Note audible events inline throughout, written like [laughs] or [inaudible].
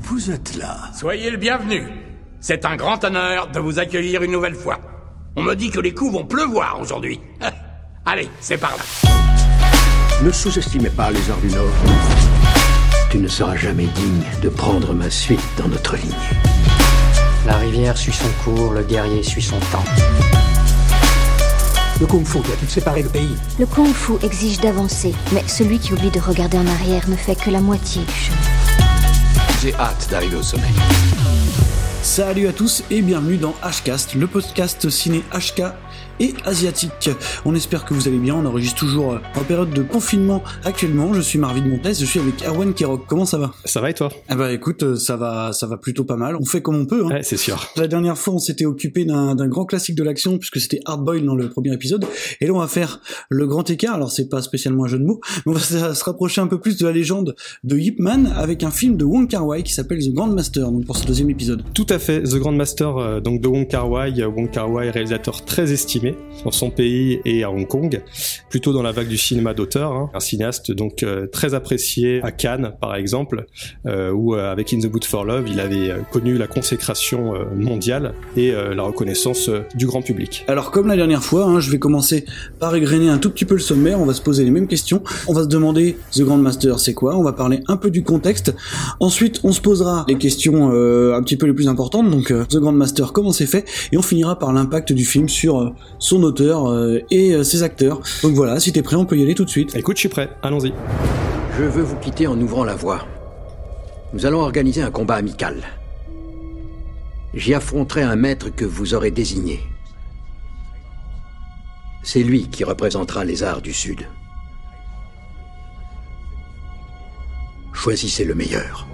Vous êtes là. Soyez le bienvenu. C'est un grand honneur de vous accueillir une nouvelle fois. On me dit que les coups vont pleuvoir aujourd'hui. [laughs] Allez, c'est par là. Ne sous-estimez pas les heures du Nord. Tu ne seras jamais digne de prendre ma suite dans notre lignée. La rivière suit son cours, le guerrier suit son temps. Le Kung Fu doit-il séparer le pays Le kung fu exige d'avancer, mais celui qui oublie de regarder en arrière ne fait que la moitié du chemin. J'ai hâte d'arriver au sommet. Salut à tous et bienvenue dans Hcast, le podcast ciné HK et asiatique. On espère que vous allez bien, on enregistre toujours euh, en période de confinement actuellement. Je suis Marvin Montes, je suis avec Erwan Kirok. Comment ça va? Ça va et toi? Ah bah écoute, euh, ça va ça va plutôt pas mal. On fait comme on peut. Hein. Ouais, c'est sûr. La dernière fois, on s'était occupé d'un grand classique de l'action puisque c'était Hard Boil dans le premier épisode. Et là, on va faire le grand écart. Alors, c'est pas spécialement un jeu de mots, mais on va se rapprocher un peu plus de la légende de Ip Man avec un film de Wong Kar Wai qui s'appelle The Grandmaster. Donc pour ce deuxième épisode. Tout à fait, The Grandmaster euh, donc de Wong Kar Wai, Euh, Wong Kar Wai réalisateur très estimé dans son pays et à Hong Kong, plutôt dans la vague du cinéma d'auteur, hein. un cinéaste donc euh, très apprécié à Cannes par exemple, euh, où euh, avec In the Boot for Love, il avait connu la consécration mondiale et la reconnaissance du grand public. Alors comme la dernière fois, hein, je vais commencer par égrener un tout petit peu le sommaire, on va se poser les mêmes questions, on va se demander The Grandmaster c'est quoi, on va parler un peu du contexte, ensuite on se posera les questions un petit peu les plus importantes, donc The Grandmaster comment c'est fait, et on finira par l'impact du film sur son auteur euh, et euh, ses acteurs. Donc voilà, si t'es prêt on peut y aller tout de suite. Écoute, je suis prêt, allons-y. Je veux vous quitter en ouvrant la voie. Nous allons organiser un combat amical. J'y affronterai un maître que vous aurez désigné. C'est lui qui représentera les arts du Sud. Choisissez le meilleur.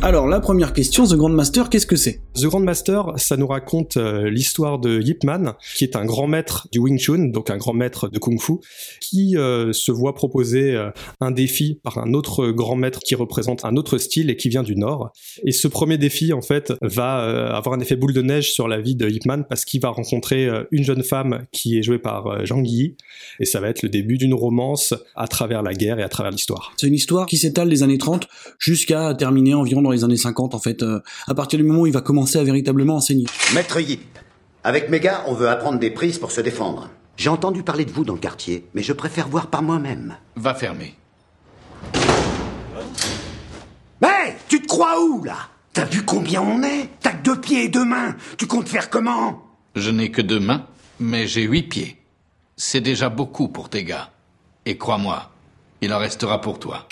Alors la première question, The Grandmaster, qu'est-ce que c'est? The Grandmaster, ça nous raconte euh, l'histoire de Yip Man, qui est un grand maître du Wing Chun, donc un grand maître de Kung Fu, qui euh, se voit proposer euh, un défi par un autre grand maître qui représente un autre style et qui vient du Nord. Et ce premier défi, en fait, va avoir un effet boule de neige sur la vie de Yip Man parce qu'il va rencontrer une jeune femme qui est jouée par Zhang Yi, et ça va être le début d'une romance à travers la guerre et à travers l'histoire. C'est une histoire qui s'étale des années 30 jusqu'à terminer environ dans les années 50 en fait, euh, à partir du moment où il va commencer à véritablement enseigner. Maître Yip, avec mes gars, on veut apprendre des prises pour se défendre. J'ai entendu parler de vous dans le quartier, mais je préfère voir par moi-même. Va fermer. Mais tu te crois où, là? T'as vu combien on est? T'as que deux pieds et deux mains. Tu comptes faire comment? Je n'ai que deux mains, mais j'ai huit pieds. C'est déjà beaucoup pour tes gars. Et crois-moi, il en restera pour toi.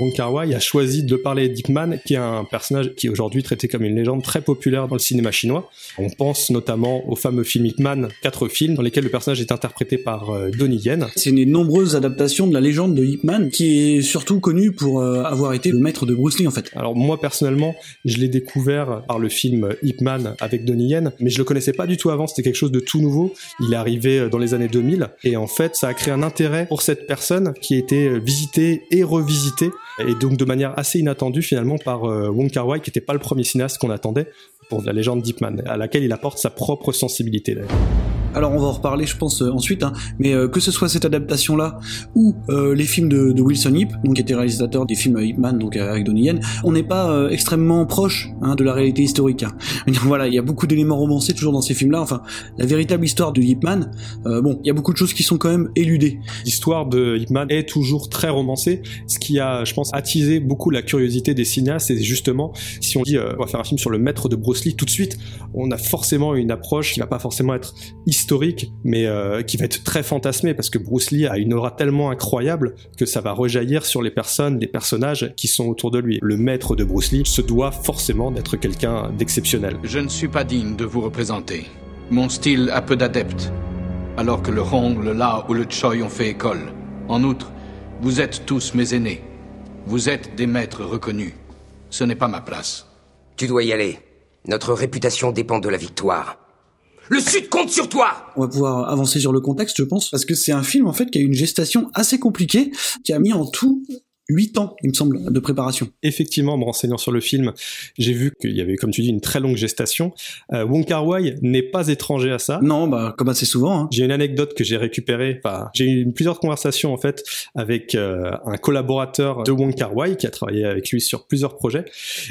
Wong Kar Wai a choisi de parler d'Ip Man, qui est un personnage qui est aujourd'hui traité comme une légende très populaire dans le cinéma chinois. On pense notamment au fameux film Ip Man, quatre films dans lesquels le personnage est interprété par euh, Donnie Yen. C'est une nombreuse adaptation de la légende de Ip Man, qui est surtout connu pour euh, avoir été le maître de Bruce Lee en fait. Alors moi personnellement, je l'ai découvert par le film Ip Man avec Donnie Yen, mais je le connaissais pas du tout avant, c'était quelque chose de tout nouveau. Il est arrivé euh, dans les années 2000 et en fait, ça a créé un intérêt pour cette personne qui a été euh, visitée et revisitée et donc de manière assez inattendue finalement par euh, Wong Kar Wai qui n'était pas le premier cinéaste qu'on attendait pour la légende d'Ip Man, à laquelle il apporte sa propre sensibilité d'ailleurs. Alors on va en reparler je pense euh, ensuite, hein, mais euh, que ce soit cette adaptation là ou euh, les films de, Wilson Yip, donc qui était réalisateur des films Ip Man, donc avec Donnie Yen, on n'est pas extrêmement proche hein, de la réalité historique. Hein. [laughs] Voilà, il y a beaucoup d'éléments romancés toujours dans ces films-là. Enfin, la véritable histoire de Ip Man, bon, il y a beaucoup de choses qui sont quand même éludées. L'histoire de Ip Man est toujours très romancée, ce qui a, je pense, attisé beaucoup la curiosité des cinéastes. Et justement, si on dit on va faire un film sur le maître de Bruce Lee, tout de suite, on a forcément une approche qui va pas forcément être historique, mais euh, qui va être très fantasmée parce que Bruce Lee a une aura tellement incroyable que ça va rejaillir sur les personnes, les personnages qui sont autour de lui. Le maître de Bruce Lee se doit forcément d'être quelqu'un d'exceptionnel. Je ne suis pas digne de vous représenter. Mon style a peu d'adeptes, alors que le Hong, le La ou le Choi ont fait école. En outre, vous êtes tous mes aînés. Vous êtes des maîtres reconnus. Ce n'est pas ma place. Tu dois y aller. Notre réputation dépend de la victoire. Le Sud compte sur toi On va pouvoir avancer sur le contexte, je pense, parce que c'est un film en fait qui a eu une gestation assez compliquée, qui a mis en tout 8 ans, il me semble, de préparation. Effectivement, en me renseignant sur le film, j'ai vu qu'il y avait, comme tu dis, une très longue gestation. Euh, Wong Kar Wai n'est pas étranger à ça. Non, bah comme assez souvent. Hein. J'ai une anecdote que j'ai récupérée. Enfin, j'ai eu plusieurs conversations en fait avec euh, un collaborateur de Wong Kar Wai qui a travaillé avec lui sur plusieurs projets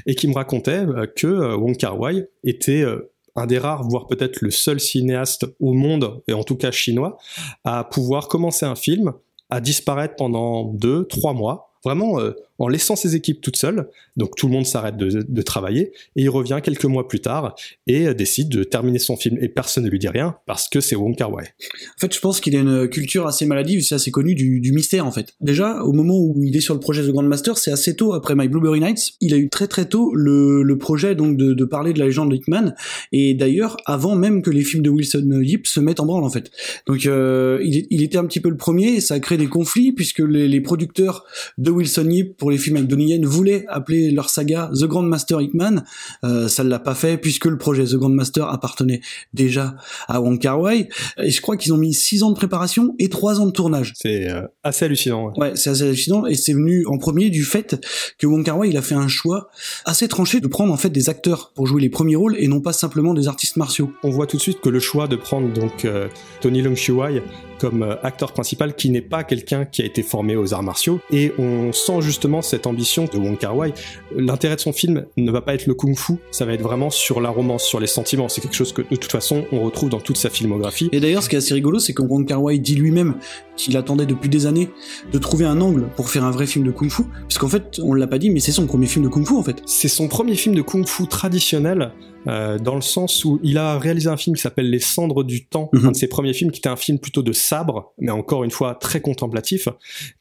et qui me racontait euh, que euh, Wong Kar Wai était euh, un des rares, voire peut-être le seul cinéaste au monde, et en tout cas chinois, à pouvoir commencer un film, à disparaître pendant deux, trois mois, vraiment euh, en laissant ses équipes toutes seules. Donc tout le monde s'arrête de, de travailler et il revient quelques mois plus tard et euh, décide de terminer son film. Et personne ne lui dit rien parce que c'est Wong Kar Wai. En fait, je pense qu'il a une culture assez maladive, c'est assez connu du, mystère en fait. Déjà, au moment où il est sur le projet The Grandmaster, c'est assez tôt après My Blueberry Nights. Il a eu très très tôt le, projet donc de, de parler de la légende de Hickman et d'ailleurs avant même que les films de Wilson Yip se mettent en branle en fait. Donc euh, il était un petit peu le premier et ça a créé des conflits puisque les, les producteurs de Wilson Yip pour les films avec Donnie Yen voulaient appeler leur saga The Grandmaster Hickman. Euh, ça ne l'a pas fait puisque le projet The Grandmaster appartenait déjà à Wong Kar Wai et je crois qu'ils ont mis six ans de préparation et trois ans de tournage. C'est euh, assez hallucinant. ouais. Ouais, c'est assez hallucinant et c'est venu en premier du fait que Wong Kar Wai il a fait un choix assez tranché de prendre en fait des acteurs pour jouer les premiers rôles et non pas simplement des artistes martiaux. On voit tout de suite que le choix de prendre donc euh, Tony Leung Chiu Wai comme euh, acteur principal, qui n'est pas quelqu'un qui a été formé aux arts martiaux, et on sent justement cette ambition de Wong Kar Wai. L'intérêt de son film ne va pas être le kung-fu, ça va être vraiment sur la romance, sur les sentiments. C'est quelque chose que de toute façon on retrouve dans toute sa filmographie. Et d'ailleurs, ce qui est assez rigolo, c'est que Wong Kar Wai dit lui-même qu'il attendait depuis des années de trouver un angle pour faire un vrai film de kung-fu, puisqu'en fait, on l'a pas dit, mais c'est son premier film de kung-fu en fait. C'est son premier film de kung-fu traditionnel, euh, dans le sens où il a réalisé un film qui s'appelle Les Cendres du Temps, Mhm. un de ses premiers films qui était un film plutôt de sabre, mais encore une fois très contemplatif.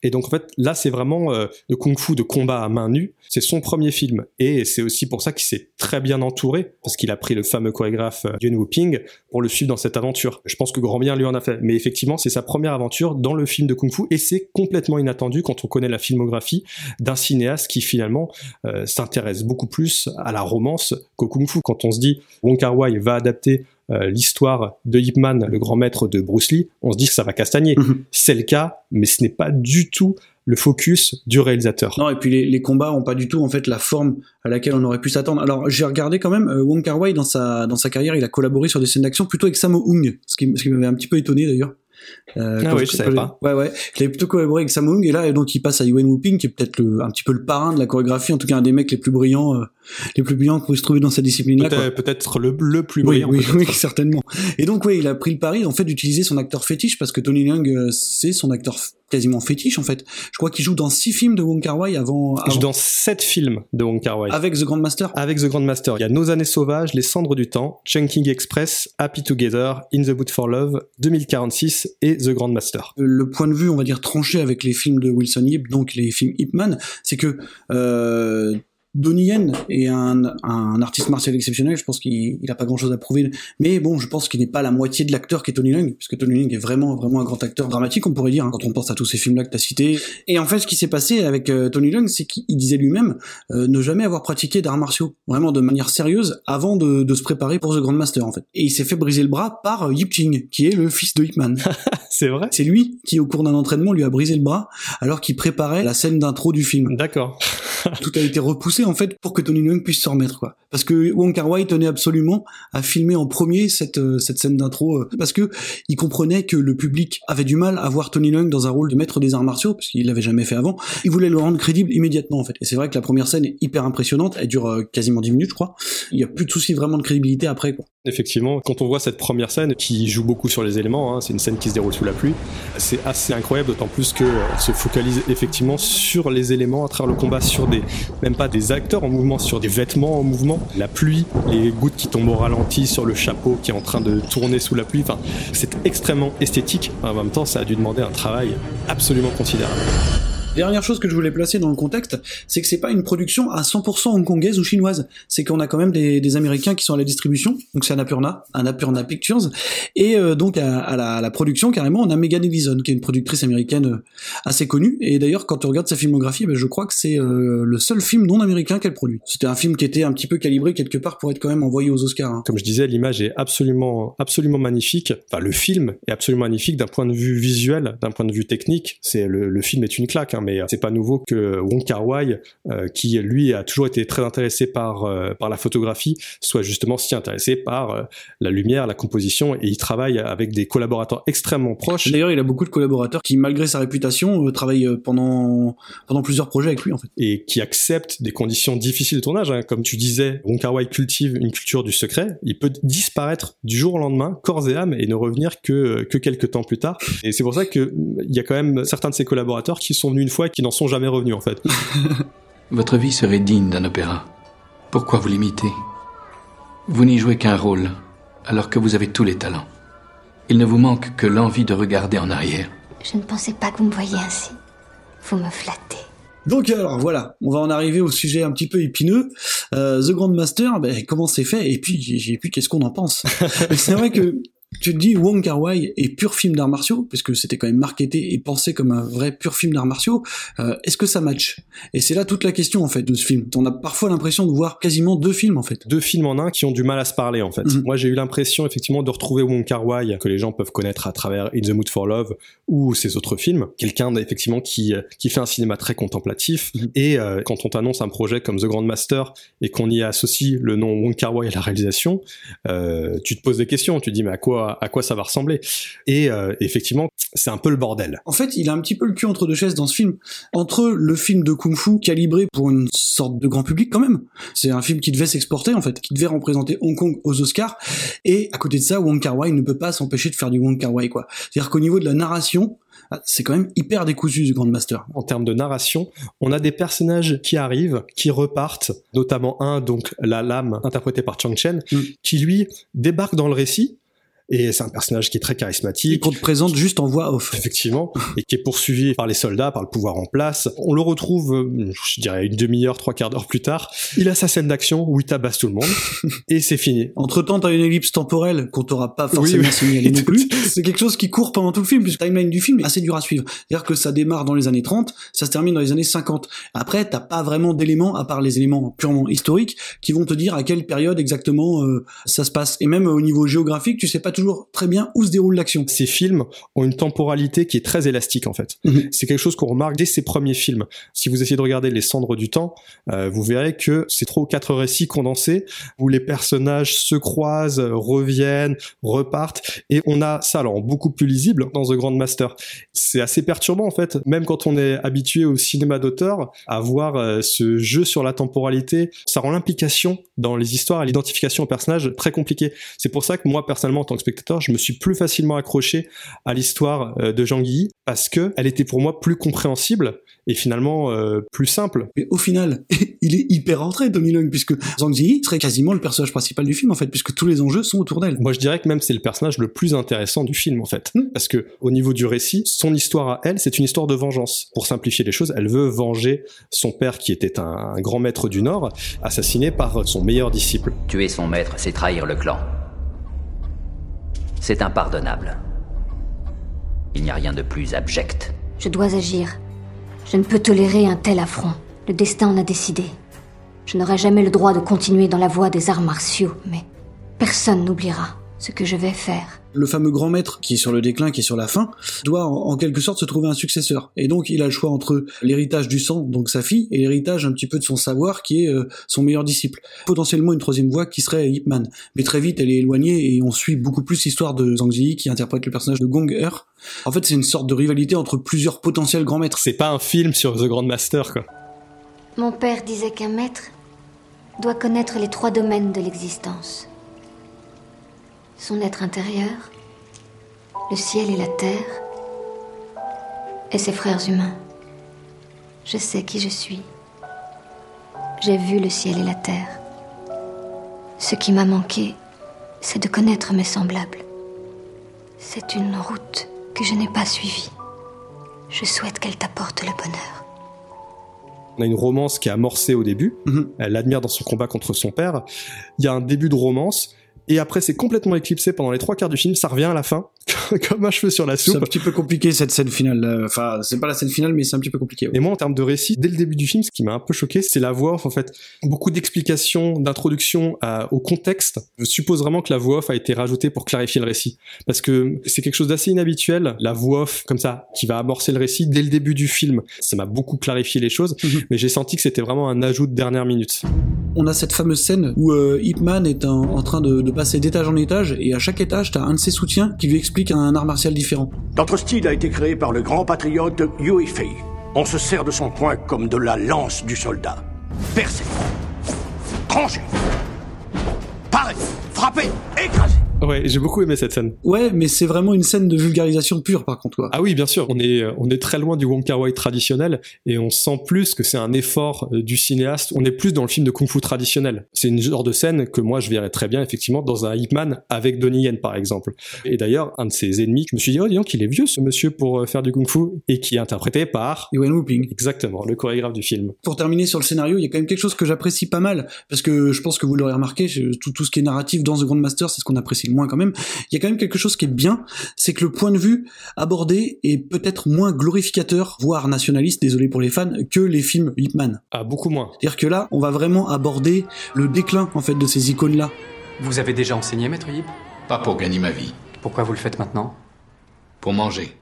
Et donc en fait, là c'est vraiment euh, de kung-fu de combat à main nue. C'est son premier film, et c'est aussi pour ça qu'il s'est très bien entouré, parce qu'il a pris le fameux chorégraphe euh, Yuen Woo-ping pour le suivre dans cette aventure. Je pense que grand bien lui en a fait, mais effectivement c'est sa première aventure dans le film de kung-fu, et c'est complètement inattendu quand on connaît la filmographie d'un cinéaste qui finalement euh, s'intéresse beaucoup plus à la romance qu'au kung-fu. Quand on se dit Wong Kar Wai va adapter euh, l'histoire de Ip Man, le grand maître de Bruce Lee, on se dit que ça va castagner. Mhm. C'est le cas, mais ce n'est pas du tout le focus du réalisateur. Non, et puis les, les combats ont pas du tout en fait la forme à laquelle on aurait pu s'attendre. Alors j'ai regardé quand même euh, Wong Kar Wai dans sa dans sa carrière, il a collaboré sur des scènes d'action plutôt avec Sammo Hung, ce qui, ce qui m'avait un petit peu étonné d'ailleurs. Euh, Ah oui, je savais quand pas. Ouais, ouais. Il avait plutôt collaboré avec Sammo Hung et là, donc il passe à Yuen Woo-ping, qui est peut-être le- un petit peu le parrain de la chorégraphie, en tout cas un des mecs les plus brillants, euh, les plus brillants qu'on puisse trouver dans cette discipline-là. Peut-être le, le plus brillant. oui, oui, [laughs] certainement. Et donc, oui, il a pris le pari, en fait, d'utiliser son acteur fétiche, parce que Tony Leung, euh, c'est son acteur quasiment fétiche, en fait. Je crois qu'il joue dans six films de Wong Kar Wai avant, Il joue dans sept films de Wong Kar Wai. avec The Grandmaster. Avec The Grandmaster, il y a Nos années sauvages, Les cendres du temps, Chunking Express, Happy Together, In the Boot for Love, 2046 et The Grandmaster. le point de vue, on va dire, tranché avec les films de Wilson Yip, donc les films Ip Man, c'est que euh, Donnie Yen est un, un artiste martial exceptionnel, je pense qu'il il a pas grand chose à prouver, mais bon, je pense qu'il n'est pas la moitié de l'acteur qu'est Tony Leung, puisque Tony Leung est vraiment, vraiment un grand acteur dramatique, on pourrait dire, hein, quand on pense à tous ces films-là que tu as cités. Et en fait, ce qui s'est passé avec euh, Tony Leung, c'est qu'il disait lui-même euh, ne jamais avoir pratiqué d'arts martiaux, vraiment de manière sérieuse, avant de, de se préparer pour The Grandmaster, en fait. Et il s'est fait briser le bras par euh, Yip Ching, qui est le fils de Ip Man. [laughs] C'est vrai? C'est lui qui, au cours d'un entraînement, lui a brisé le bras alors qu'il préparait la scène d'intro du film. D'accord. Tout a été repoussé en fait pour que Tony Leung puisse se remettre quoi. Parce que Wong Kar Wai tenait absolument à filmer en premier cette euh, cette scène d'intro euh, parce que il comprenait que le public avait du mal à voir Tony Leung dans un rôle de maître des arts martiaux parce qu'il l'avait jamais fait avant. Il voulait le rendre crédible immédiatement en fait. Et c'est vrai que la première scène est hyper impressionnante. Elle dure euh, quasiment 10 minutes je crois. Il y a plus de souci vraiment de crédibilité après quoi. Effectivement, quand on voit cette première scène qui joue beaucoup sur les éléments, hein, c'est une scène qui se déroule sous la pluie, c'est assez incroyable, d'autant plus que se focalise effectivement sur les éléments à travers le combat, sur des, même pas des acteurs en mouvement, sur des vêtements en mouvement, la pluie, les gouttes qui tombent au ralenti sur le chapeau qui est en train de tourner sous la pluie, c'est extrêmement esthétique, en même temps ça a dû demander un travail absolument considérable. Dernière chose que je voulais placer dans le contexte, c'est que c'est pas une production à 100% hongkongaise ou chinoise. C'est qu'on a quand même des, Américains qui sont à la distribution. Donc c'est Annapurna, Annapurna Pictures. Et euh, donc à, la, production, carrément, on a Megan Ellison, qui est une productrice américaine euh, assez connue. Et d'ailleurs, quand tu regardes sa filmographie, ben, je crois que c'est euh, le seul film non américain qu'elle produit. C'était un film qui était un petit peu calibré quelque part pour être quand même envoyé aux Oscars. hein. Comme je disais, l'image est absolument, absolument magnifique. Enfin, le film est absolument magnifique d'un point de vue visuel, d'un point de vue technique. C'est le, le film est une claque, hein, mais c'est pas nouveau que Wong Kar Wai, qui lui a toujours été très intéressé par par la photographie, soit justement si intéressé par la lumière, la composition, et il travaille avec des collaborateurs extrêmement proches. D'ailleurs, il a beaucoup de collaborateurs qui, malgré sa réputation, travaillent pendant pendant plusieurs projets avec lui en fait, et qui acceptent des conditions difficiles de tournage. Hein. Comme tu disais, Wong Kar Wai cultive une culture du secret. Il peut disparaître du jour au lendemain, corps et âme, et ne revenir que que quelques temps plus tard. Et c'est pour ça que il y a quand même certains de ses collaborateurs qui sont venus une fois et qui n'en sont jamais revenus en fait. [laughs] Votre vie serait digne d'un opéra. Pourquoi vous l'imitez? Vous n'y jouez qu'un rôle, alors que vous avez tous les talents. Il ne vous manque que l'envie de regarder en arrière. Je ne pensais pas que vous me voyiez ainsi. Vous me flattez. Donc alors voilà, on va en arriver au sujet un petit peu épineux. Euh, The Grandmaster, ben, comment c'est fait? Et puis, et puis qu'est-ce qu'on en pense [laughs] C'est vrai que tu te dis Wong Kar Wai est pur film d'arts martiaux, puisque c'était quand même marketé et pensé comme un vrai pur film d'arts martiaux. Euh, Est-ce que ça match? Et c'est là toute la question en fait de ce film. On a parfois l'impression de voir quasiment deux films en fait. Deux films en un qui ont du mal à se parler en fait. Mhm. Moi j'ai eu l'impression effectivement de retrouver Wong Kar Wai que les gens peuvent connaître à travers In the Mood for Love ou ses autres films. Quelqu'un effectivement qui qui fait un cinéma très contemplatif. Mhm. Et euh, quand on t'annonce un projet comme The Grandmaster et qu'on y associe le nom Wong Kar Wai à la réalisation, euh, tu te poses des questions. Tu te dis mais à quoi à quoi ça va ressembler Et euh, effectivement, c'est un peu le bordel. En fait, il a un petit peu le cul entre deux chaises dans ce film. Entre le film de kung-fu calibré pour une sorte de grand public quand même. C'est un film qui devait s'exporter en fait, qui devait représenter Hong Kong aux Oscars. Et à côté de ça, Wong Kar Wai ne peut pas s'empêcher de faire du Wong Kar Wai quoi. C'est-à-dire qu'au niveau de la narration, ah, c'est quand même hyper décousu ce Grandmaster. En termes de narration, on a des personnages qui arrivent, qui repartent, notamment un, donc la lame interprétée par Chang Chen, Mm. qui lui débarque dans le récit. Et c'est un personnage qui est très Et charismatique. qu'on te présente juste en voix off. Effectivement, et qui est poursuivi par les soldats, par le pouvoir en place. On le retrouve, euh, je dirais, une demi-heure, trois quarts d'heure plus tard. Il a sa scène d'action où il tabasse tout le monde, [laughs] et c'est fini. Entre temps, t'as une ellipse temporelle qu'on t'aura pas forcément Oui, oui. signalée non plus. [laughs] C'est quelque chose qui court pendant tout le film, puisque la timeline du film est assez dur à suivre. C'est-à-dire que ça démarre dans les années 30, ça se termine dans les années 50. Après, t'as pas vraiment d'éléments, à part les éléments purement historiques, qui vont te dire à quelle période exactement euh, ça se passe. Et même au niveau géographique, tu sais pas toujours très bien où se déroule l'action. Ces films ont une temporalité qui est très élastique en fait. Mhm. C'est quelque chose qu'on remarque dès ses premiers films. Si vous essayez de regarder Les Cendres du Temps, euh, vous verrez que c'est trois ou quatre récits condensés où les personnages se croisent, reviennent, repartent, et on a ça alors beaucoup plus lisible dans The Grandmaster. C'est assez perturbant en fait, même quand on est habitué au cinéma d'auteur, à voir euh, ce jeu sur la temporalité, ça rend l'implication dans les histoires et l'identification aux personnages très compliqué. C'est pour ça que moi personnellement en tant que spectateur, je me suis plus facilement accroché à l'histoire euh, de Jean Guilly parce que elle était pour moi plus compréhensible et finalement euh, plus simple. Mais au final, [laughs] il est hyper rentré, Leung, puisque Zhang Ziyi serait quasiment le personnage principal du film, en fait, puisque tous les enjeux sont autour d'elle. Moi, je dirais que même c'est le personnage le plus intéressant du film en fait, Mm. parce que au niveau du récit, son histoire à elle, c'est une histoire de vengeance. Pour simplifier les choses, elle veut venger son père qui était un, un grand maître du Nord, assassiné par son meilleur disciple. Tuer son maître, c'est trahir le clan. C'est impardonnable. Il n'y a rien de plus abject. Je dois agir. Je ne peux tolérer un tel affront. Le destin en a décidé. Je n'aurai jamais le droit de continuer dans la voie des arts martiaux, mais personne n'oubliera ce que je vais faire. le fameux grand maître qui est sur le déclin, qui est sur la fin, doit en, en quelque sorte se trouver un successeur. Et donc il a le choix entre l'héritage du sang, donc sa fille, et l'héritage un petit peu de son savoir, qui est euh, son meilleur disciple. Potentiellement une troisième voie qui serait Ip Man. Mais très vite elle est éloignée et on suit beaucoup plus l'histoire de Zhang Ziyi qui interprète le personnage de Gong Er. En fait c'est une sorte de rivalité entre plusieurs potentiels grands maîtres. C'est pas un film sur The Grandmaster quoi. Mon père disait qu'un maître doit connaître les trois domaines de l'existence. Son être intérieur, le ciel et la terre, et ses frères humains. Je sais qui je suis. J'ai vu le ciel et la terre. Ce qui m'a manqué, c'est de connaître mes semblables. C'est une route que je n'ai pas suivie. Je souhaite qu'elle t'apporte le bonheur. On a une romance qui est amorcée au début. Mhm. Elle l'admire dans son combat contre son père. Il y a un début de romance. Et après, c'est complètement éclipsé pendant les trois quarts du film. Ça revient à la fin. [laughs] comme un cheveu sur la C'est soupe. un petit peu compliqué cette scène finale. là. Enfin, c'est pas la scène finale, mais c'est un petit peu compliqué. ouais. Et moi, en termes de récit, dès le début du film, ce qui m'a un peu choqué, c'est la voix off, en fait. Beaucoup d'explications, d'introduction à- au contexte. Je suppose vraiment que la voix off a été rajoutée pour clarifier le récit. Parce que c'est quelque chose d'assez inhabituel, la voix off, comme ça, qui va amorcer le récit dès le début du film. Ça m'a beaucoup clarifié les choses, Mhm. mais j'ai senti que c'était vraiment un ajout de dernière minute. On a cette fameuse scène où euh, est en, train de, passer d'étage en étage et à chaque étage, t'as un de ses soutiens qui lui explique un art martial différent. Notre style a été créé par le grand patriote Yui Fei. On se sert de son poing comme de la lance du soldat. Percez, tranchez, parez, frappez, écrasez. Ouais, j'ai beaucoup aimé cette scène. Ouais, mais c'est vraiment une scène de vulgarisation pure par contre. quoi. Ah oui, bien sûr, on est, on est très loin du Wong Kar Wai traditionnel et on sent plus que c'est un effort euh, du cinéaste. On est plus dans le film de kung-fu traditionnel. C'est une genre de scène que moi je verrais très bien effectivement dans un Ip Man avec Donnie Yen par exemple. Et d'ailleurs, un de ses ennemis, je me suis dit, oh dis donc, il est vieux ce monsieur pour euh, faire du kung-fu et qui est interprété par... Ewan Whooping. Exactement, le chorégraphe du film. Pour terminer sur le scénario, il y a quand même quelque chose que j'apprécie pas mal, parce que je pense que vous l'aurez remarqué, tout, tout ce qui est narratif dans The Grandmaster, c'est ce qu'on apprécie moins quand même. Il y a quand même quelque chose qui est bien, c'est que le point de vue abordé est peut-être moins glorificateur, voire nationaliste, désolé pour les fans, que les films Ip Man. Ah, beaucoup moins. C'est-à-dire que là, on va vraiment aborder le déclin en fait de ces icônes-là. Vous avez déjà enseigné, maître Yip? Pas pour gagner ma vie, Pourquoi vous le faites maintenant? Pour manger.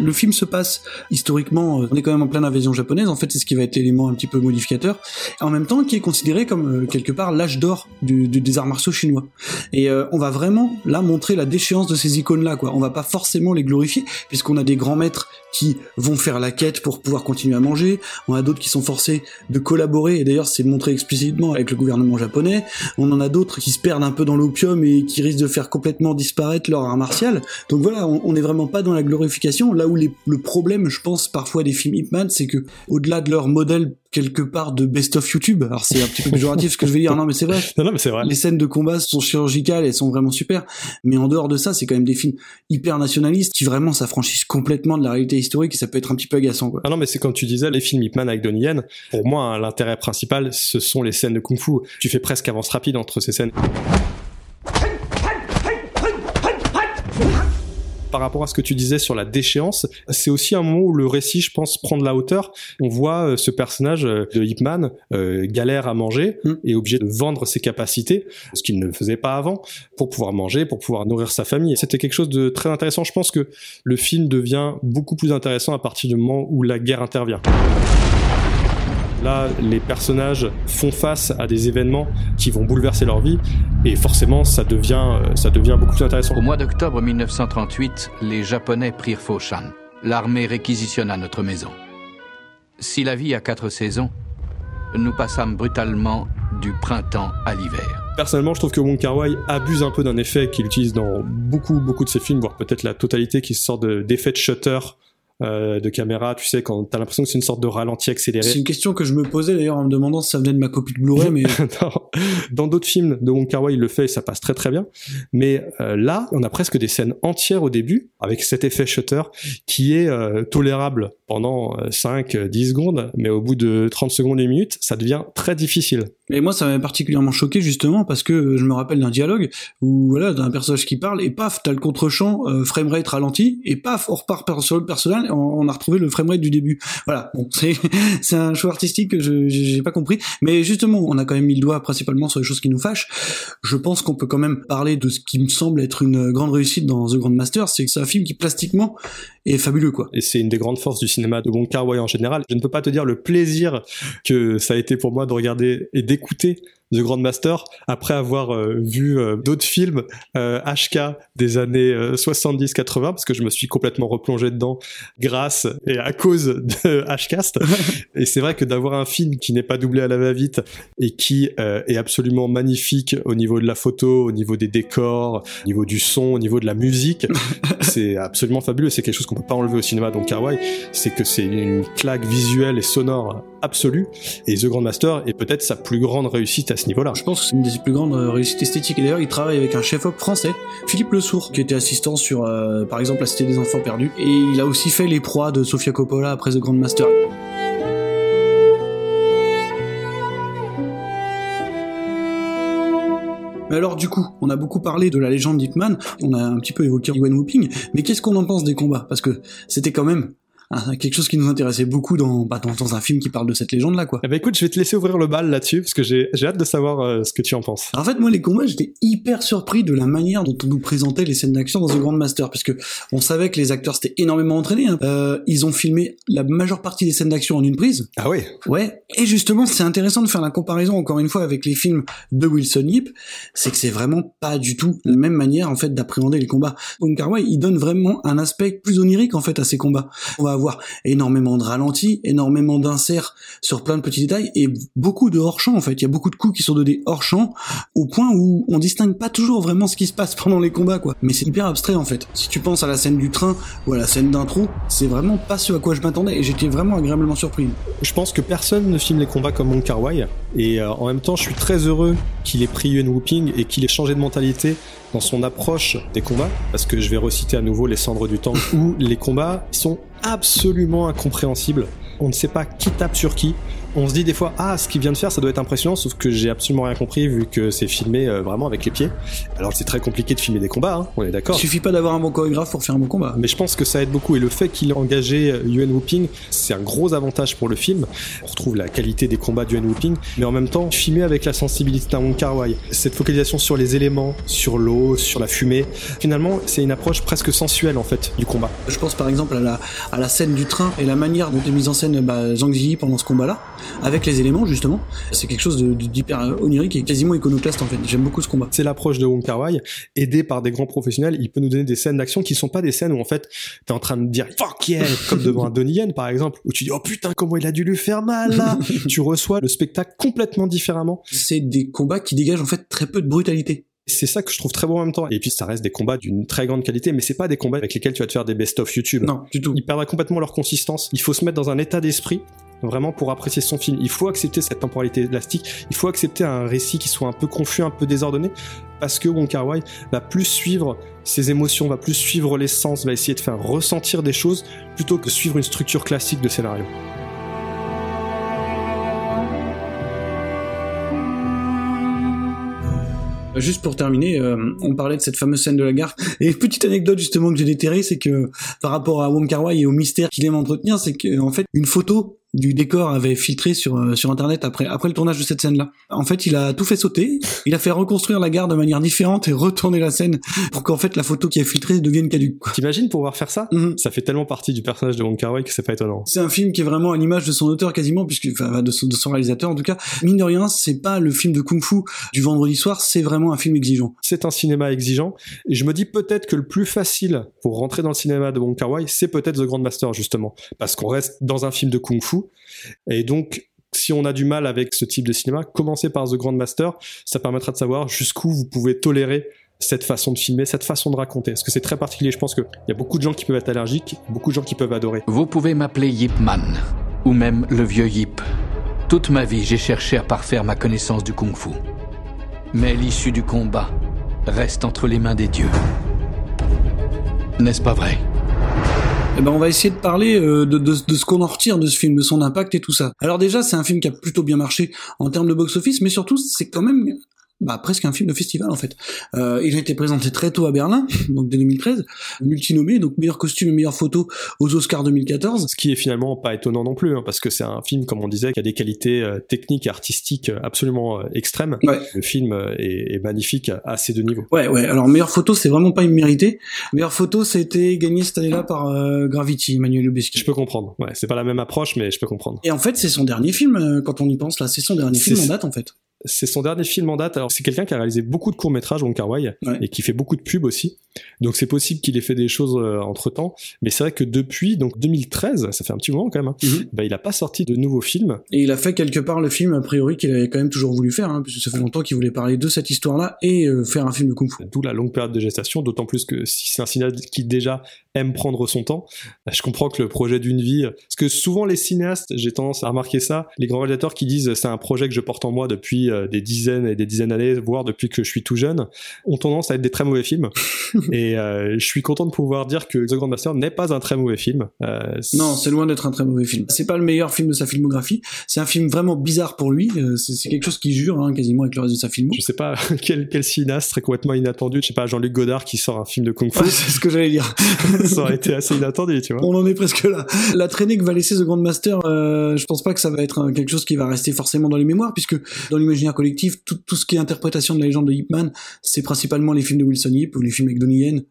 Le film se passe historiquement, euh, on est quand même en pleine invasion japonaise, en fait c'est ce qui va être l'élément un petit peu modificateur, en même temps qui est considéré comme euh, quelque part l'âge d'or du, du- des arts martiaux chinois. Et euh, on va vraiment là montrer la déchéance de ces icônes-là, quoi. On va pas forcément les glorifier, puisqu'on a des grands maîtres qui vont faire la quête pour pouvoir continuer à manger, on a d'autres qui sont forcés de collaborer, et d'ailleurs c'est montré explicitement avec le gouvernement japonais, on en a d'autres qui se perdent un peu dans l'opium et qui risquent de faire complètement disparaître leur art martial, donc voilà, on n'est vraiment pas dans la glorification. Là où les- le problème, je pense, parfois des films Ip Man, c'est que au-delà de leur modèle quelque part de best of YouTube, alors c'est un petit peu péjoratif ce que je vais dire, non mais c'est vrai. Non, non, mais c'est vrai. Les scènes de combat sont chirurgicales, elles sont vraiment super, mais en dehors de ça, c'est quand même des films hyper nationalistes qui vraiment s'affranchissent complètement de la réalité historique et ça peut être un petit peu agaçant quoi. Ah non, mais c'est comme tu disais, les films Ip Man avec Donnie Yen, pour moi, hein, l'intérêt principal, ce sont les scènes de kung-fu. Tu fais presque avance rapide entre ces scènes. Par rapport à ce que tu disais sur la déchéance, c'est aussi un moment où le récit, je pense, prend de la hauteur. On voit euh, ce personnage euh, de Ip Man euh, galère à manger Mm. et obligé de vendre ses capacités, ce qu'il ne faisait pas avant, pour pouvoir manger, pour pouvoir nourrir sa famille. C'était quelque chose de très intéressant. Je pense que le film devient beaucoup plus intéressant à partir du moment où la guerre intervient. Là, les personnages font face à des événements qui vont bouleverser leur vie, et forcément, ça devient, euh, ça devient beaucoup plus intéressant. Au mois d'octobre 1938, les Japonais prirent Foshan. L'armée réquisitionna notre maison. Si la vie a quatre saisons, nous passâmes brutalement du printemps à l'hiver. Personnellement, je trouve que Wong Kar Wai abuse un peu d'un effet qu'il utilise dans beaucoup, beaucoup de ses films, voire peut-être la totalité, qui sort de- d'effet de shutter euh, de caméra, tu sais, quand t'as l'impression que c'est une sorte de ralenti accéléré. C'est une question que je me posais d'ailleurs en me demandant si ça venait de ma copie de Blu-ray, mais. [laughs] Dans d'autres films de Wong Kar Wai, il le fait et ça passe très très bien. Mais euh, là, on a presque des scènes entières au début avec cet effet shutter qui est euh, tolérable pendant 5-10 secondes, mais au bout de 30 secondes, une minute, ça devient très difficile. Et moi, ça m'a particulièrement choqué justement parce que je me rappelle d'un dialogue où voilà, d'un personnage qui parle et paf, t'as le contre-champ, framerate ralenti et paf, on repart par- sur le personnel, on, a retrouvé le framerate du début. Voilà, bon, [laughs] c'est un choix artistique que je j'ai pas compris, mais justement, on a quand même mis le doigt principalement sur les choses qui nous fâchent. Je pense qu'on peut quand même parler de ce qui me semble être une grande réussite dans The Grandmaster, c'est que c'est un film qui plastiquement est fabuleux quoi. Et c'est une des grandes forces du cinéma de Wong Kar Wai en général. Je ne peux pas te dire le plaisir que ça a été pour moi de regarder et d'écouter The Grandmaster après avoir euh, vu euh, d'autres films euh, HK des années 70-80 parce que je me suis complètement replongé dedans grâce et à cause de [laughs] Hcast [laughs] et c'est vrai que d'avoir un film qui n'est pas doublé à la va-vite et qui euh, est absolument magnifique au niveau de la photo, au niveau des décors, au niveau du son, au niveau de la musique, [laughs] c'est absolument fabuleux. C'est quelque chose qu'on peut pas enlever au cinéma donc Carway, c'est que c'est une claque visuelle et sonore absolue. Et The Grandmaster est peut-être sa plus grande réussite à ce niveau-là. Je pense que c'est une des plus grandes euh, réussites esthétiques. Et d'ailleurs, il travaille avec un chef-op français, Philippe Le Sourd, qui était assistant sur, euh, par exemple, La Cité des Enfants Perdus. Et il a aussi fait les proies de Sofia Coppola après The Grandmaster. Mais alors du coup, on a beaucoup parlé de la légende d'Hitman, on a un petit peu évoqué Yuan Whooping, mais qu'est-ce qu'on en pense des combats? Parce que c'était quand même [laughs] quelque chose qui nous intéressait beaucoup dans, bah, dans, dans, un film qui parle de cette légende là quoi. Eh ben écoute, je vais te laisser ouvrir le bal là-dessus parce que j'ai hâte de savoir euh, ce que tu en penses. en fait, moi les combats, j'étais hyper surpris de la manière dont on nous présentait les scènes d'action dans The Grand Master parce que on savait que les acteurs s'étaient énormément entraînés. Hein. Euh, ils ont filmé la majeure partie des scènes d'action en une prise. Ah ouais. Ouais. Et justement, c'est intéressant de faire la comparaison encore une fois avec les films de Wilson Yip, c'est que c'est vraiment pas du tout la même manière en fait d'appréhender les combats. Wong Kar Wai, il donne vraiment un aspect plus onirique en fait à ces combats. On va avoir énormément de ralentis, énormément d'inserts sur plein de petits détails et beaucoup de hors-champ en fait. Il y a beaucoup de coups qui sont donnés hors-champ au point où on distingue pas toujours vraiment ce qui se passe pendant les combats quoi. Mais c'est hyper abstrait en fait. Si tu penses à la scène du train ou à la scène d'intro, c'est vraiment pas ce à quoi je m'attendais et j'étais vraiment agréablement surpris. Je pense que personne ne filme les combats comme Mon Kar et euh, en même temps je suis très heureux qu'il ait pris Yuen Whooping et qu'il ait changé de mentalité dans son approche des combats, parce que je vais reciter à nouveau les cendres du temps, [laughs] où les combats sont absolument incompréhensibles. On ne sait pas qui tape sur qui, on se dit des fois ah ce qu'il vient de faire ça doit être impressionnant sauf que j'ai absolument rien compris vu que c'est filmé euh, vraiment avec les pieds. Alors c'est très compliqué de filmer des combats hein, on est d'accord. Il suffit pas d'avoir un bon chorégraphe pour faire un bon combat. Mais je pense que ça aide beaucoup et le fait qu'il ait engagé euh, Yuan Whooping c'est un gros avantage pour le film. On retrouve la qualité des combats de Yuan Whooping mais en même temps filmé avec la sensibilité d'un Wong Kar Wai cette focalisation sur les éléments sur l'eau sur la fumée finalement c'est une approche presque sensuelle en fait du combat. Je pense par exemple à la, à la scène du train et la manière dont est mise en scène bah, Zhang Ziyi pendant ce combat là avec les éléments justement. C'est quelque chose d'hyper onirique et quasiment iconoclaste en fait. J'aime beaucoup ce combat. C'est l'approche de Wong Kar Wai, aidé par des grands professionnels. Il peut nous donner des scènes d'action qui sont pas des scènes où en fait t'es en train de dire fuck yeah [laughs] comme devant un Donnie Yen par exemple où tu dis oh putain comment il a dû lui faire mal là. [laughs] tu reçois le spectacle complètement différemment. C'est des combats qui dégagent en fait très peu de brutalité. C'est ça que je trouve très beau en même temps. Et puis ça reste des combats d'une très grande qualité, mais c'est pas des combats avec lesquels tu vas te faire des best-of YouTube. Non, du tout. Ils perdent complètement leur consistance. Il faut se mettre dans un état d'esprit vraiment pour apprécier son film. Il faut accepter cette temporalité élastique, il faut accepter un récit qui soit un peu confus, un peu désordonné, parce que Wong Kar Wai va plus suivre ses émotions, va plus suivre l'essence, va essayer de faire ressentir des choses plutôt que suivre une structure classique de scénario. Juste pour terminer, euh, on parlait de cette fameuse scène de la gare. Et petite anecdote justement que j'ai déterrée, c'est que par rapport à Wong et au mystère qu'il aime entretenir, c'est qu'en fait une photo du décor avait filtré sur euh, sur internet après après le tournage de cette scène là. En fait, il a tout fait sauter, il a fait reconstruire la gare de manière différente et retourner la scène pour qu'en fait la photo qui a filtré devienne caduque. T'imagines pouvoir faire ça Mhm. Ça fait tellement partie du personnage de Wong Kar Wai que c'est pas étonnant. C'est un film qui est vraiment à l'image de son auteur quasiment puisque enfin de son, de son réalisateur en tout cas. Mine de rien, c'est pas le film de kung-fu du vendredi soir, c'est vraiment un film exigeant. C'est un cinéma exigeant et je me dis peut-être que le plus facile pour rentrer dans le cinéma de Wong Kar Wai, c'est peut-être The Grand Master justement parce qu'on reste dans un film de kung-fu et donc si on a du mal avec ce type de cinéma, commencez par The Grand Master, ça permettra de savoir jusqu'où vous pouvez tolérer cette façon de filmer, cette façon de raconter. Parce que c'est très particulier. Je pense qu'il y a beaucoup de gens qui peuvent être allergiques, beaucoup de gens qui peuvent adorer. Vous pouvez m'appeler Yip Man, ou même le vieux Yip. Toute ma vie, j'ai cherché à parfaire ma connaissance du kung-fu. Mais l'issue du combat reste entre les mains des dieux. N'est-ce pas vrai? Eh ben, on va essayer de parler euh, de, de, de ce qu'on en retire de ce film, de son impact et tout ça. Alors déjà, c'est un film qui a plutôt bien marché en termes de box-office, mais surtout, c'est quand même bah, presque un film de festival en fait. Euh, il a été présenté très tôt à Berlin, [laughs] donc dès 2013, multinommé, donc meilleur costume et meilleure photo aux Oscars 2014. Ce qui est finalement pas étonnant non plus, hein, parce que c'est un film, comme on disait, qui a des qualités euh, techniques et artistiques euh, absolument euh, extrêmes. Ouais. Le film euh, est, est magnifique à, ces deux niveaux. Ouais, ouais. Alors meilleure photo, c'est vraiment pas immérité. Meilleure photo, c'était gagné cette année-là par euh, Gravity, Emmanuel Lubezki. Je peux comprendre. Ouais, c'est pas la même approche, mais je peux comprendre. Et en fait, c'est son dernier film euh, quand on y pense là. C'est son dernier film en date en fait. C'est son dernier film en date. Alors, c'est quelqu'un qui a réalisé beaucoup de courts-métrages, Wong Kar Ouais. et qui fait beaucoup de pubs aussi. Donc, c'est possible qu'il ait fait des choses entre temps. Mais c'est vrai que depuis, donc 2013, ça fait un petit moment quand même, hein, Mhm. bah, il a pas sorti de nouveaux films. Et il a fait quelque part le film a priori qu'il avait quand même toujours voulu faire, hein, puisque ça fait longtemps qu'il voulait parler de cette histoire-là et euh, faire un film de kung-fu. D'où la longue période de gestation, d'autant plus que si c'est un cinéaste qui déjà aime prendre son temps, je comprends que le projet d'une vie, parce que souvent les cinéastes, j'ai tendance à remarquer ça, les grands réalisateurs qui disent c'est un projet que je porte en moi depuis euh, des dizaines et des dizaines d'années, voire depuis que je suis tout jeune, ont tendance à être des très mauvais films. [laughs] et euh, je suis content de pouvoir dire que The Grandmaster n'est pas un très mauvais film. Euh, non, c'est loin d'être un très mauvais film. C'est pas le meilleur film de sa filmographie. C'est un film vraiment bizarre pour lui. C'est quelque chose qui jure hein, quasiment avec le reste de sa film. Je sais pas [laughs] quel, quel cinéaste serait complètement inattendu. Je sais pas Jean-Luc Godard qui sort un film de kung-fu. c'est ce que j'allais dire. [laughs] [laughs] ça aurait été assez inattendu, tu vois. On en est presque là. La traînée que va laisser The Grandmaster, euh, je pense pas que ça va être quelque chose qui va rester forcément dans les mémoires, puisque dans l'imaginaire collectif, tout, ce qui est interprétation de la légende de Ip Man, c'est principalement les films de Wilson Yip ou les films Yen.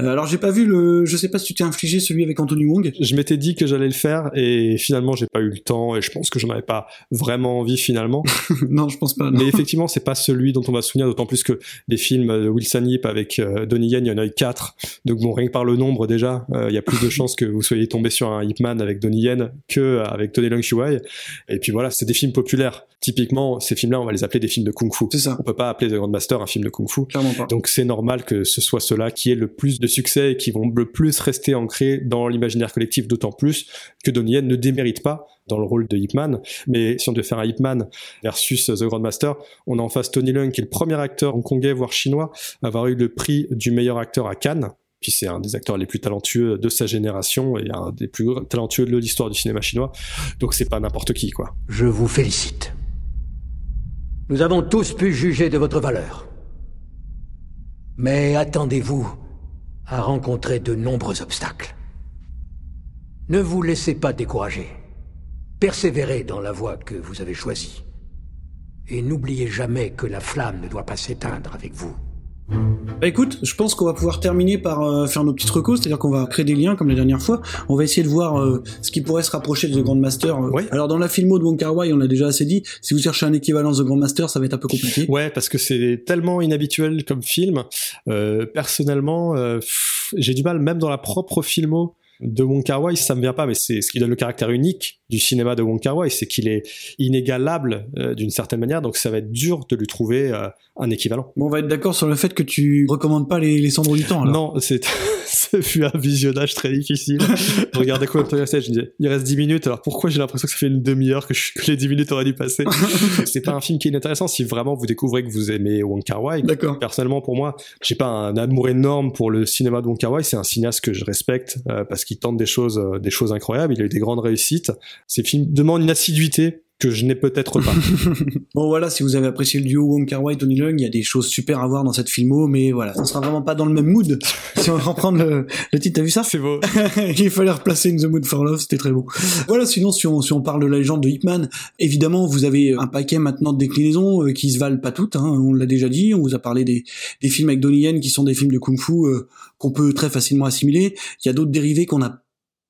Euh, alors j'ai pas vu le, je sais pas si tu t'es infligé celui avec Anthony Wong. Je m'étais dit que j'allais le faire et finalement j'ai pas eu le temps et je pense que j'en avais pas vraiment envie finalement. [laughs] non, je pense pas. Mais effectivement c'est pas celui dont on va se souvenir, d'autant plus que des films de Wilson Yip avec euh, Donnie Yen, il y en a eu quatre. Donc bon, rien que par le nombre déjà, euh, il y a plus de [laughs] chances que vous soyez tombé sur un Yip Man avec Donnie Yen que avec Tony Leung Chiu-wai. Et puis voilà, c'est des films populaires. Typiquement, ces films-là, on va les appeler des films de kung-fu. C'est ça. On peut pas appeler The Grandmaster un film de kung-fu. Clairement pas. Donc c'est normal que ce soit cela qui ait le plus de succès et qui vont le plus rester ancrés dans l'imaginaire collectif, d'autant plus que Donnie Yen ne démérite pas dans le rôle de Ip Man. Mais si on devait faire un Ip Man versus The Grandmaster, on a en face Tony Leung, qui est le premier acteur hongkongais, voire chinois, à avoir eu le prix du meilleur acteur à Cannes. Puis c'est un des acteurs les plus talentueux de sa génération et un des plus talentueux de l'histoire du cinéma chinois. Donc c'est pas n'importe qui, quoi. Je vous félicite. Nous avons tous pu juger de votre valeur. Mais attendez-vous à rencontrer de nombreux obstacles. Ne vous laissez pas décourager. Persévérez dans la voie que vous avez choisie. Et n'oubliez jamais que la flamme ne doit pas s'éteindre avec vous. Bah écoute, je pense qu'on va pouvoir terminer par euh, faire nos petites recos, c'est-à-dire qu'on va créer des liens comme la dernière fois. On va essayer de voir euh, ce qui pourrait se rapprocher de The Grandmaster. Euh. Oui. Alors dans la filmo de Wong Kar Wai, on l'a déjà assez dit. Si vous cherchez un équivalent de The Grandmaster, ça va être un peu compliqué. Ouais, parce que c'est tellement inhabituel comme film. Euh, personnellement, euh, j'ai du mal, même dans la propre filmo de Wong Kar Wai, ça me vient pas, mais c'est ce qui donne le caractère unique du cinéma de Wong Kar Wai, c'est qu'il est inégalable euh, d'une certaine manière, donc ça va être dur de lui trouver euh, un équivalent. Bon, on va être d'accord sur le fait que tu recommandes pas les, les cendres du temps. Alors. Non, c'est ce [laughs] fut un visionnage très difficile. Regardez [laughs] quoi je me disais, il reste 10 minutes, alors pourquoi j'ai l'impression que ça fait une demi-heure que, je- que les 10 minutes auraient dû passer? [laughs] C'est pas un film qui est intéressant si vraiment vous découvrez que vous aimez Wong Kar Wai. D'accord. Personnellement, pour moi, j'ai pas un amour énorme pour le cinéma de Wong Kar Wai. C'est un cinéaste que je respecte euh, parce qu'il tente des choses, euh, des choses incroyables. Il a eu des grandes réussites. Ces films demandent une assiduité que je n'ai peut-être pas. [laughs] Bon voilà, si vous avez apprécié le duo Wong Kar Wai Tony Leung, il y a des choses super à voir dans cette filmo, mais voilà, on sera vraiment pas dans le même mood. [laughs] si on reprend le, le titre, t'as vu ça C'est beau. [laughs] Il fallait replacer In the Mood for Love, c'était très beau. Voilà, sinon si on, si on parle de la légende de Hitman, évidemment vous avez un paquet maintenant de déclinaisons euh, qui se valent pas toutes, hein, on l'a déjà dit, on vous a parlé des, des films avec Donnie Yen qui sont des films de kung-fu euh, qu'on peut très facilement assimiler. Il y a d'autres dérivés qu'on n'a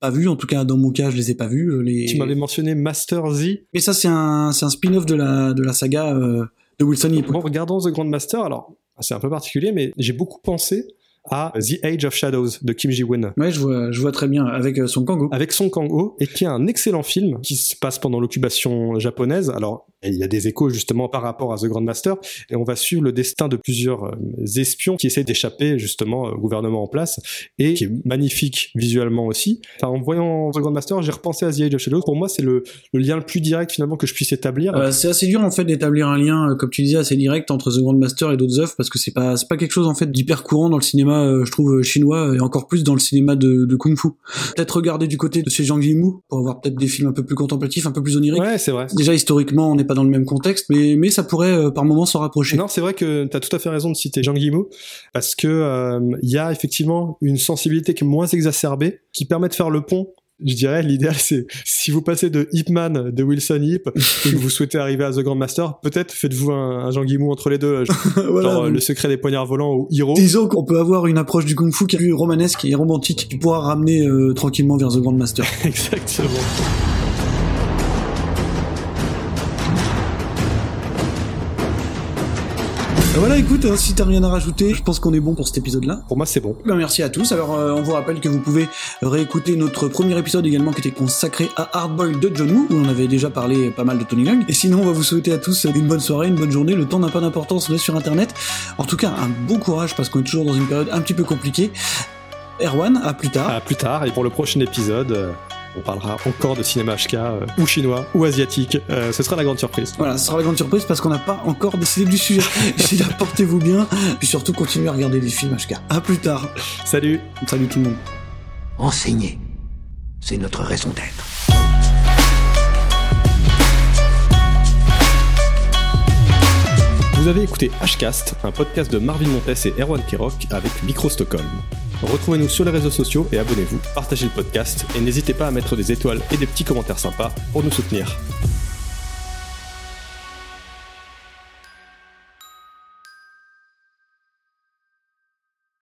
pas vus, en tout cas dans mon cas je les ai pas vus. euh, Les... tu m'avais mentionné Master Z. Mais ça c'est un, c'est un spin-off de la, de la saga euh, de Wilson Yip. Bon, regardons The Grandmaster, alors c'est un peu particulier, mais j'ai beaucoup pensé à The Age of Shadows de Kim Ji-woon. Ouais, je vois, je vois très bien avec euh, son Kango. avec Son Kang-ho et qui est un excellent film qui se passe pendant l'occupation japonaise. Alors il y a des échos justement par rapport à The Grandmaster et on va suivre le destin de plusieurs euh, espions qui essaient d'échapper justement au gouvernement en place et qui est magnifique visuellement aussi. Enfin, en voyant The Grandmaster, j'ai repensé à The Age of Shadows. Pour moi, c'est le, le lien le plus direct finalement que je puisse établir. Euh, c'est assez dur en fait d'établir un lien, euh, comme tu disais, assez direct entre The Grandmaster et d'autres œuvres parce que c'est pas pas quelque chose en fait d'hyper courant dans le cinéma, euh, je trouve euh, chinois et encore plus dans le cinéma de, de kung-fu. Peut-être regarder du côté de ces Zhang Yimou pour avoir peut-être des films un peu plus contemplatifs, un peu plus oniriques. Ouais, c'est vrai. Déjà historiquement, on n'est pas dans le même contexte, mais mais ça pourrait euh, par moments s'en rapprocher. Non, c'est vrai que tu as tout à fait raison de citer Zhang Yimou, parce que euh, il y a effectivement une sensibilité qui est moins exacerbée, qui permet de faire le pont. Je dirais, l'idéal, c'est [laughs] si vous passez de Ip Man de Wilson Yip et que vous souhaitez arriver à The Grandmaster, peut-être faites-vous un, un Zhang Yimou entre les deux, [laughs] genre Voilà. genre, euh, Le secret des poignards volants ou Hero. Disons qu'on peut avoir une approche du kung-fu qui est plus romanesque et romantique qui pourra ramener euh, tranquillement vers The Grandmaster. [laughs] Exactement. Voilà, écoute, hein, si t'as rien à rajouter, je pense qu'on est bon pour cet épisode-là. Pour moi, c'est bon. Ben, merci à tous. Alors, euh, on vous rappelle que vous pouvez réécouter notre premier épisode également qui était consacré à Hardboiled de John Woo, où on avait déjà parlé pas mal de Tony Leung. Et sinon, on va vous souhaiter à tous une bonne soirée, une bonne journée. Le temps n'a pas d'importance, on est sur Internet. En tout cas, un bon courage parce qu'on est toujours dans une période un petit peu compliquée. Erwan, à plus tard. À plus tard et pour le prochain épisode, euh, On parlera encore de cinéma HK, euh, ou chinois, ou asiatique. Euh, ce sera la grande surprise. Voilà, ce sera la grande surprise parce qu'on n'a pas encore décidé du sujet. [laughs] D'ici là, portez-vous bien, puis surtout continuez à regarder des films HK. À plus tard. Salut. Salut tout le monde. Enseigner, c'est notre raison d'être. Vous avez écouté Hcast, un podcast de Marvin Montes et Erwan Kirok avec Micro Stockholm. Retrouvez-nous sur les réseaux sociaux et abonnez-vous, partagez le podcast et n'hésitez pas à mettre des étoiles et des petits commentaires sympas pour nous soutenir.